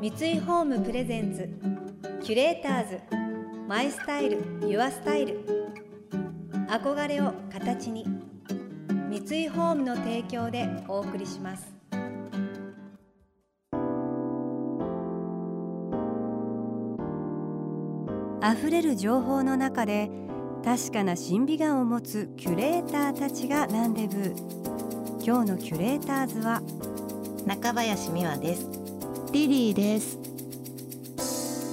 三井ホームプレゼンツキュレーターズマイスタイルユアスタイル。憧れを形に三井ホームの提供でお送りします。溢れる情報の中で確かな審美眼を持つキュレーターたちがランデブー今日のキュレーターズは中林美和です。リリーです。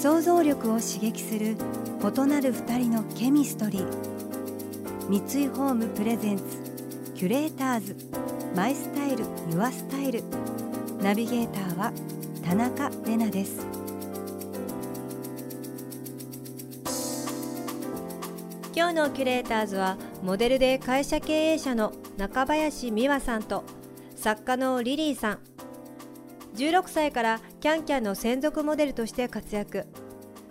想像力を刺激する異なる二人のケミストリー。三井ホームプレゼンツキュレーターズマイスタイルユアスタイル。ナビゲーターは田中れなです。今日のキュレーターズはモデルで会社経営者の中林美和さんと作家のリリーさん。16歳からキャンキャンの専属モデルとして活躍。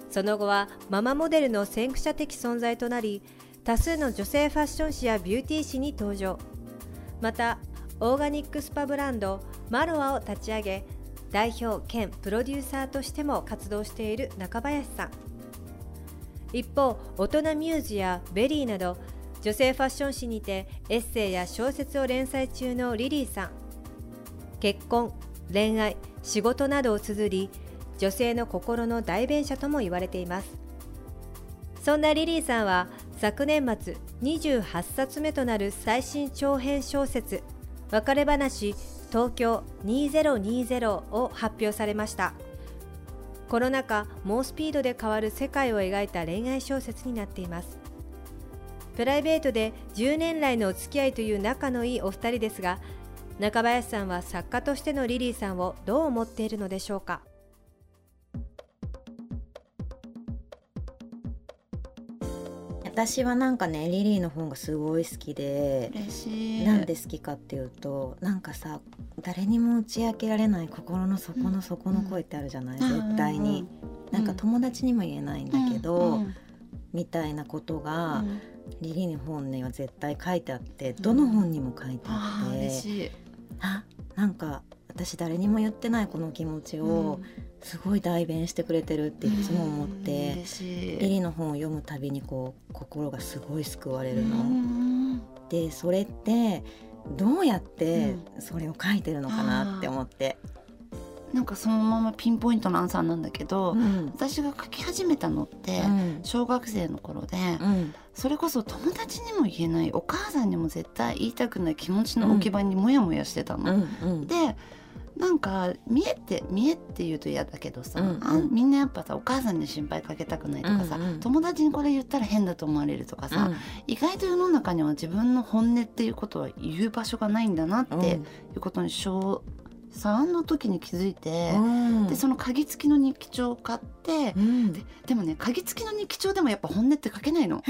その後はママモデルの先駆者的存在となり多数の女性ファッション誌やビューティー誌に登場。またオーガニックスパブランドマロアを立ち上げ代表兼プロデューサーとしても活動している中林さん。一方大人 MUSEや VERYなど女性ファッション誌にてエッセイや小説を連載中の LiLyさん。結婚恋愛仕事などを綴り女性の心の代弁者とも言われています。そんなリリーさんは昨年末28冊目となる最新長編小説「別れ話東京2020」を発表されました。コロナ禍猛スピードで変わる世界を描いた恋愛小説になっています。プライベートで10年来のお付き合いという仲のいいお二人ですが中林さんは作家としてのリリーさんをどう思っているのでしょうか？私はなんかねリリーの本がすごい好きでなんで好きかっていうとなんかさ誰にも打ち明けられない心の底の底の声ってあるじゃない、うん絶対に、うんなんか友達にも言えないんだけど、うん。みたいなことが、うんリリーの本には絶対書いてあってどの本にも書いてあって、嬉しい。あなんか私誰にも言ってないこの気持ちをすごい代弁してくれてるっていつも思っうんて、嬉しい。リリーの本を読むたびにこう心がすごい救われるの。うんでそれってどうやってうそれを書いてるのかなって思って。なんかそのままピンポイントのアンサーなんだけど、うん。私が書き始めたのって、うん。小学生の頃で、うん。それこそ友達にも言えないお母さんにも絶対言いたくない気持ちの置き場にモヤモヤしてたの。うん。うん。でなんか見えて見えって言うと嫌だけどさ、うん。うん。あみんなやっぱさお母さんに心配かけたくないとかさ、うん。うん。友達にこれ言ったら変だと思われるとかさ、意外と世の中には自分の本音っていうことは言う場所がないんだなっていうことに小3の時に気づいて、うん。でその鍵付きの日記帳を買って、うん。ででもね鍵付きの日記帳でもやっぱ本音って書けないの。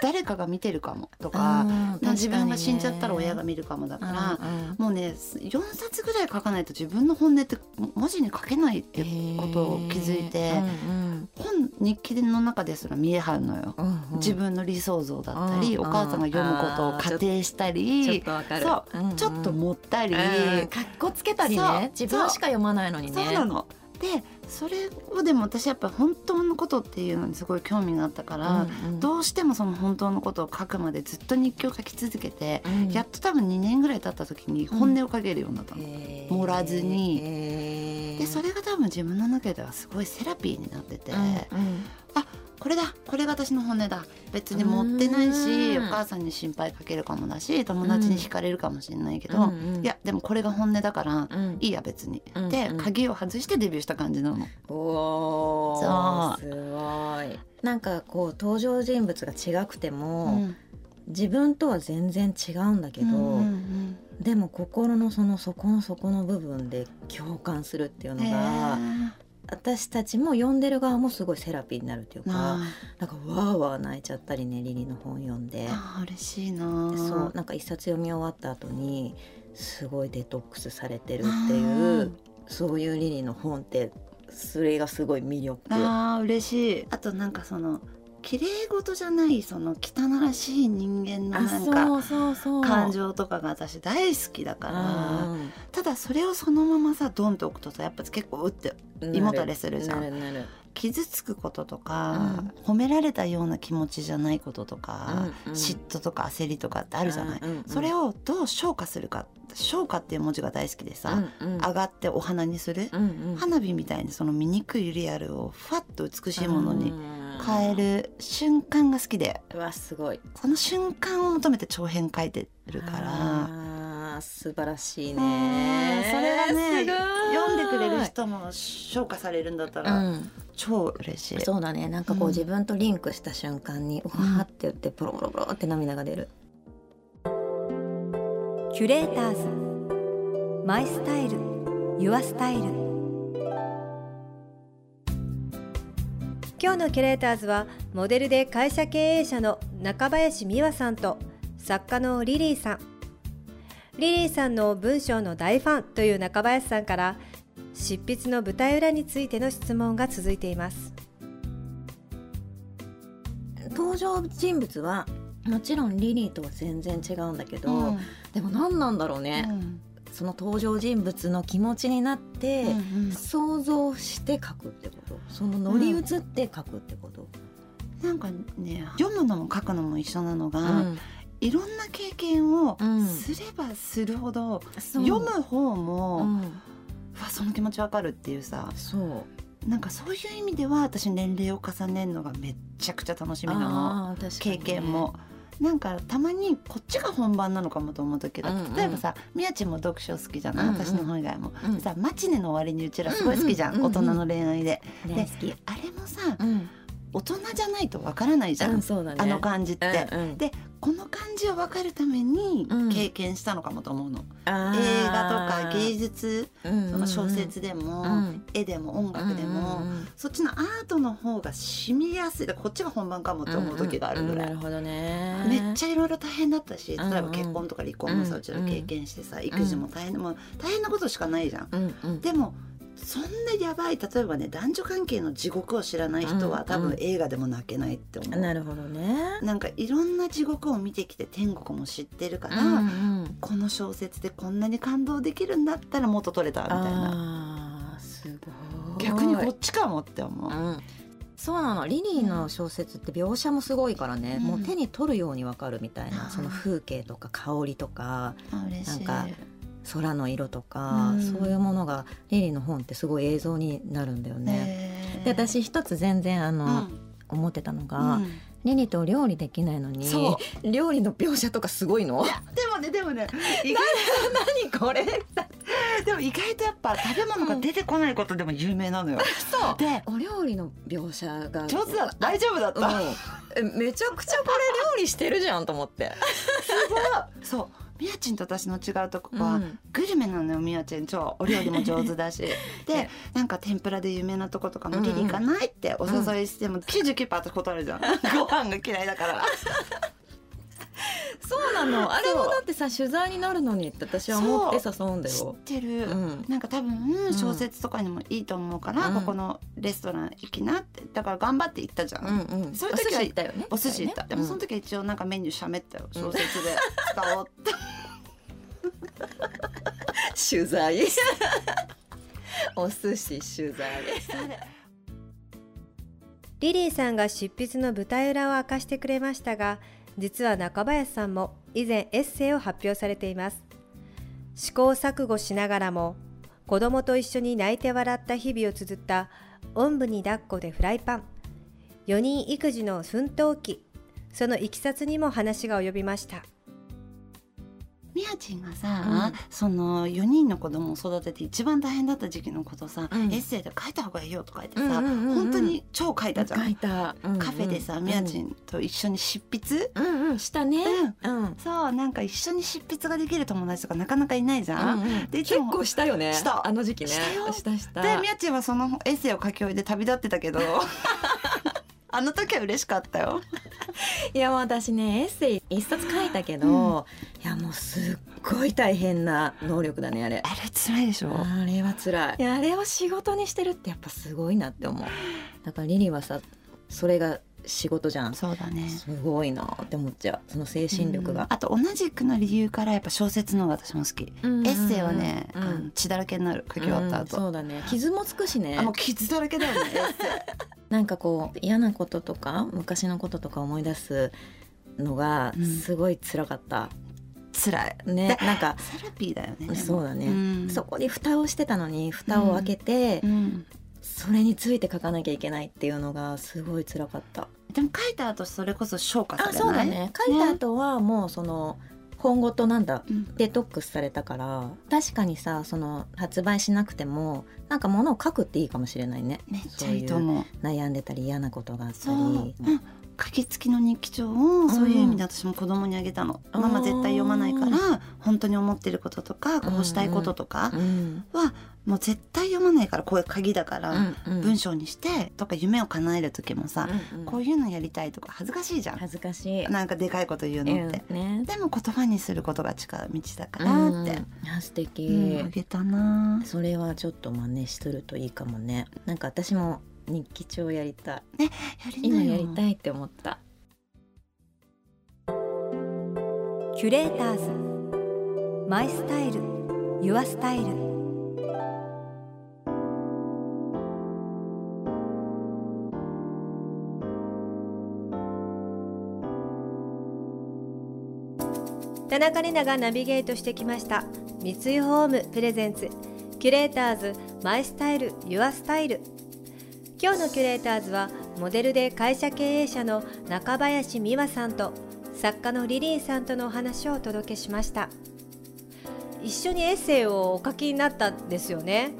誰かが見てるかもとか、自分が死んじゃったら親が見見るかもだから、もうね4冊ぐらい書かないと自分の本音って文字に書けないってことを気づいて、本日記の中ですら見えはんのよ。自分の理想像だったり、うんお母さんが読むことを仮定したり、ちょっとわかる。そう、ちょっと盛ったり、うん。かっこつけたりね自分しか読まないのにね。そうなの。でそれをでも私やっぱ本当のことっていうのにすごい興味があったから、うんうん。どうしてもその本当のことを書くまでずっと日記を書き続けて、うん。やっと多分2年ぐらい経った時に本音を書けるようになったの。へー。盛らずに。でそれが多分自分の中ではすごいセラピーになってて、うんうん。あこれだこれが私の本音だ。別に持ってないしうん。お母さんに心配かけるかもだし友達に惹かれるかもしれないけど、うんうん。いやでもこれが本音だから、うん。いいや別に、うんでうん。鍵を外してデビューした感じなの。おそう。ーすごい。なんかこう登場人物が違くても、うん。自分とは全然違うんだけど、うんうんでも心のその底の底の部分で共感するっていうのがー私たちも読んでる側もすごいセラピーになるっていうかななんかわーわー泣いちゃったりねリリの本読んで。ああー嬉しいなそうなんか一冊読み終わった後にすごいデトックスされてるっていうそういうリリの本ってそれがすごい魅力。あー嬉しい。あとなんかその綺麗事じゃないその汚らしい人間のあなんかそうそうそう。感情とかが私大好きだからただそれをそのままさドンと置くとさやっぱ結構うってうん胃もたれするじゃん。傷つくこととか、褒められたような気持ちじゃないこととか、うんうん。嫉妬とか焦りとかってあるじゃない、うんうんそれをどう消化するか消化っていう文字が大好きでさ、うんうん。上がってお花にする、うんうん。花火みたいにその醜いリアルをふわっと美しいものにうん変える瞬間が好きで。うわすごい。その瞬間を求めて長編書いてるから。あー素晴らしいうんねそれがね読んでくれる人も消化されるんだったら、うん。超嬉しい。そうだね。なんかこう、うん。自分とリンクした瞬間にうわーって言ってポロポロポロって涙が出る。キュレーターズ。マイスタイル。ユアスタイル今日のキュレーターズはモデルで会社経営者の中林美和さんと作家のリリーさん。リリーさんの文章の大ファンという中林さんから執筆の舞台裏についての質問が続いています。登場人物はもちろんリリーとは全然違うんだけど、うん。でも何なんだろうね、うんその登場人物の気持ちになって、うんうん。想像して書くってこと？その乗り移って書くってこと、なんかね読むのも書くのも一緒なのが、うん。いろんな経験をうん。すればするほど、そう。読む方も、ううんわその気持ちわかるっていうさそう。なんかそういう意味では私年齢を重ねるのがめっちゃくちゃ楽しみなの。あー確かに経ね験も。なんかたまにこっちが本番なのかもと思う時だ、うんうん。例えばさみやちんも読書好きじゃない、うんうん。私の本以外も、うん。でさマチネの終わりにうちらすごい好きじゃん、うんうん大人の恋愛で、大好き。あれもさうん、大人じゃないとわからないじゃん、うん、そうだね。あの感じって、うんうん。でこの感じを分かるためにうん。経験したのかもと思うの、映画とか芸術その小説でも、うん。絵でも音楽でも、そっちのアートの方が染みやすい。こっちが本番かもって思う時があるぐらい、うんうん。なるほどね。めっちゃいろいろ大変だったし例えば結婚とか離婚もさ、うちら経験してさ育児も大変でもう大変なことしかないじゃん。でもそんなやばい例えばね男女関係の地獄を知らない人は、うん多分映画でも泣けないって思う。なるほどね。なんかいろんな地獄を見てきて天国も知ってるから、うんうんこの小説でこんなに感動できるんだったら元取れたみたいな。すごい。逆にこっちかもって思う。うん。そうなの。リリーの小説って描写もすごいからね、うん。もう手に取るようにわかるみたいな、その風景とか香りとか。なんか空の色とか、うん。そういうものがリリーの本ってすごい映像になるんだよね。ねで私一つ全然あの、うん。思ってたのが、うん。リリーと料理できないのにそ料理の描写とかすごいの？でもねでもね意 何これ？外でも意外とやっぱ食べ物が出てこないことでも有名なのよ。そう。でお料理の描写が上手だ。大丈夫だった。うん。えめちゃくちゃこれ料理してるじゃんと思って。そうみやちんと私の違うとこうは、ん。グルメなのよみやちん超お料理も上手だし。でなんか天ぷらで有名なとことかもうんうんリリーかないってお誘いしても 99%私断るじゃん。ご飯が嫌いだからそうなの。あれもだってさ取材になるのにって私は思って誘うんだ知っよ。てる、うん。なんか多分小説とかにもいいと思うから、うん。ここのレストラン行きなって。だから頑張って行ったじゃん、うんうん、そういう時はお寿司行ったよね。お寿司行った、でもその時時は一応なんかメニューしゃべったよ。小説で。使おうって、取材。お寿司取材。リリーさんが執筆の舞台裏を明かしてくれましたが実は中林さんも以前エッセイを発表されています。試行錯誤しながらも子供と一緒に泣いて笑った日々を綴った「おんぶに抱っこでフライパン」4人育児の奮闘記。そのいきさつにも話が及びました。やちんがさ、その4人の子供を育てて一番大変だった時期のことさ、うん。エッセイで書いた方がいいよとか言ってさ、うんうんうんうん。本当に超書いたじゃん、書いた、カフェでさみやちんと一緒に執筆、うんうんしたね。うん、うん。そうなんか一緒に執筆ができる友達とかなかなかいないじゃん、うんでいつも結構したよね。した。あの時期ね。したよ。したした。でみやちんはそのエッセイを書き終えて旅立ってたけど あの時は嬉しかったよ。いやもう私ねエッセイ一冊書いたけど、いやもうすっごい大変な能力だねあれ。あれ辛いでしょ？あれは辛い。いやあれを仕事にしてるってやっぱすごいなって思う。だからリリーはさそれが仕事じゃん。そうだね。すごいなって思っちゃう。その精神力が、あと同じくの理由からやっぱ小説の方が私も好き、エッセイはね、うん。血だらけになる書き終わった後、うんそうだね。傷もつくしね。あもう傷だらけだよねエッセイ なんかこう嫌なこととか昔のこととか思い出すのがうん。すごい辛かった、辛い。ねなんかセラピーだよねそうだね。ん。そこに蓋をしてたのに蓋を開けて、うん。それについて書かなきゃいけないっていうのがすごい辛かった。でも書いた後それこそ消化されない？あそうだね。書いた後はもうその本ごとなんだうん。デトックスされたから確かにさその発売しなくてもなんか物を書くっていいかもしれないね。めっちゃいいと思う。悩んでたり嫌なことがあったり。うん、書き付きの日記帳をそういう意味で私も子供にあげたの、うん。ママ絶対読まないから本当に思ってることとかこうしたいこととかうんはもう絶対読まないからこういう鍵だから、うんうん。文章にしてとか夢を叶える時もさ、うんうん。こういうのやりたいとか恥ずかしいじゃん、恥ずかしい。なんかでかいこと言うのって、うんね。でも言葉にすることが近道だからって、あ素敵、うんあげたな。それはちょっと真似するといいかもね。なんか私も日記帳やりたい。やり今やりたいって思った。キュレーターズ。マイスタイル。ユアスタイル。田中玲奈がナビゲートしてきました。三井ホームプレゼンツ。キュレーターズ。マイスタイル。ユアスタイル今日のキュレーターズはモデルで会社経営者の中林美和さんと作家のリリーさんとのお話をお届けしました。一緒にエッセイをお書きになったんですよね。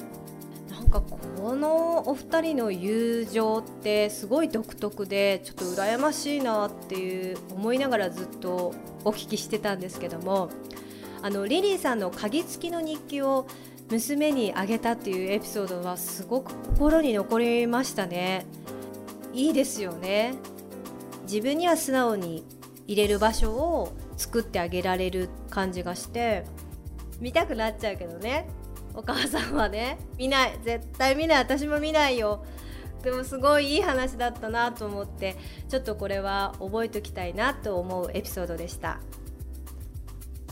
なんかこのお二人の友情ってすごい独特でちょっと羨ましいなっていう思いながらずっとお聞きしてたんですけどもあのリリーさんの鍵付きの日記を娘にあげたっていうエピソードはすごく心に残りましたね。いいですよね。自分には素直に入れる場所を作ってあげられる感じがして見たくなっちゃうけどね。お母さんはね。見ない。絶対見ない。私も見ないよ。でもすごいいい話だったなと思ってちょっとこれは覚えておきたいなと思うエピソードでした。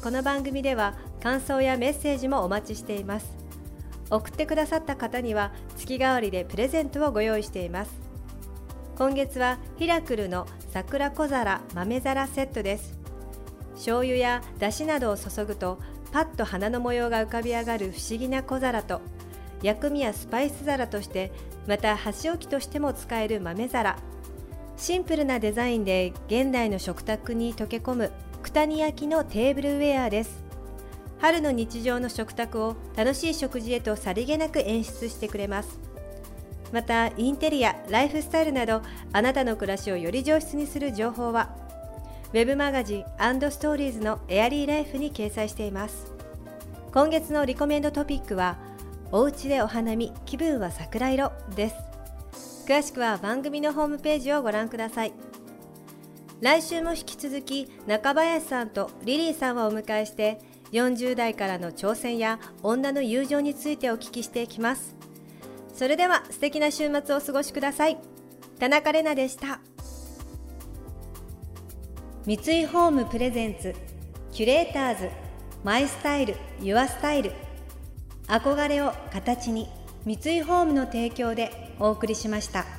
この番組では感想やメッセージもお待ちしています。送ってくださった方には月替わりでプレゼントをご用意しています。今月はヒラクルの桜小皿豆皿セットです。醤油やだしなどを注ぐとパッと花の模様が浮かび上がる不思議な小皿と薬味やスパイス皿としてまた箸置きとしても使える豆皿。シンプルなデザインで現代の食卓に溶け込む九谷焼のテーブルウェアです。春の日常の食卓を楽しい食事へとさりげなく演出してくれます。またインテリアライフスタイルなどあなたの暮らしをより上質にする情報はウェブマガジンストーリーズのエアリーライフに掲載しています。今月のリコメンドトピックはおうちでお花見気分は桜色です。詳しくは番組のホームページをご覧ください。来週も引き続き中林さんとリリーさんをお迎えして40代からの挑戦や女の友情についてお聞きしていきます。それでは素敵な週末をお過ごしください。田中れなでした。三井ホームプレゼンツキュレーターズマイスタイルユアスタイル。憧れを形に三井ホームの提供でお送りしました。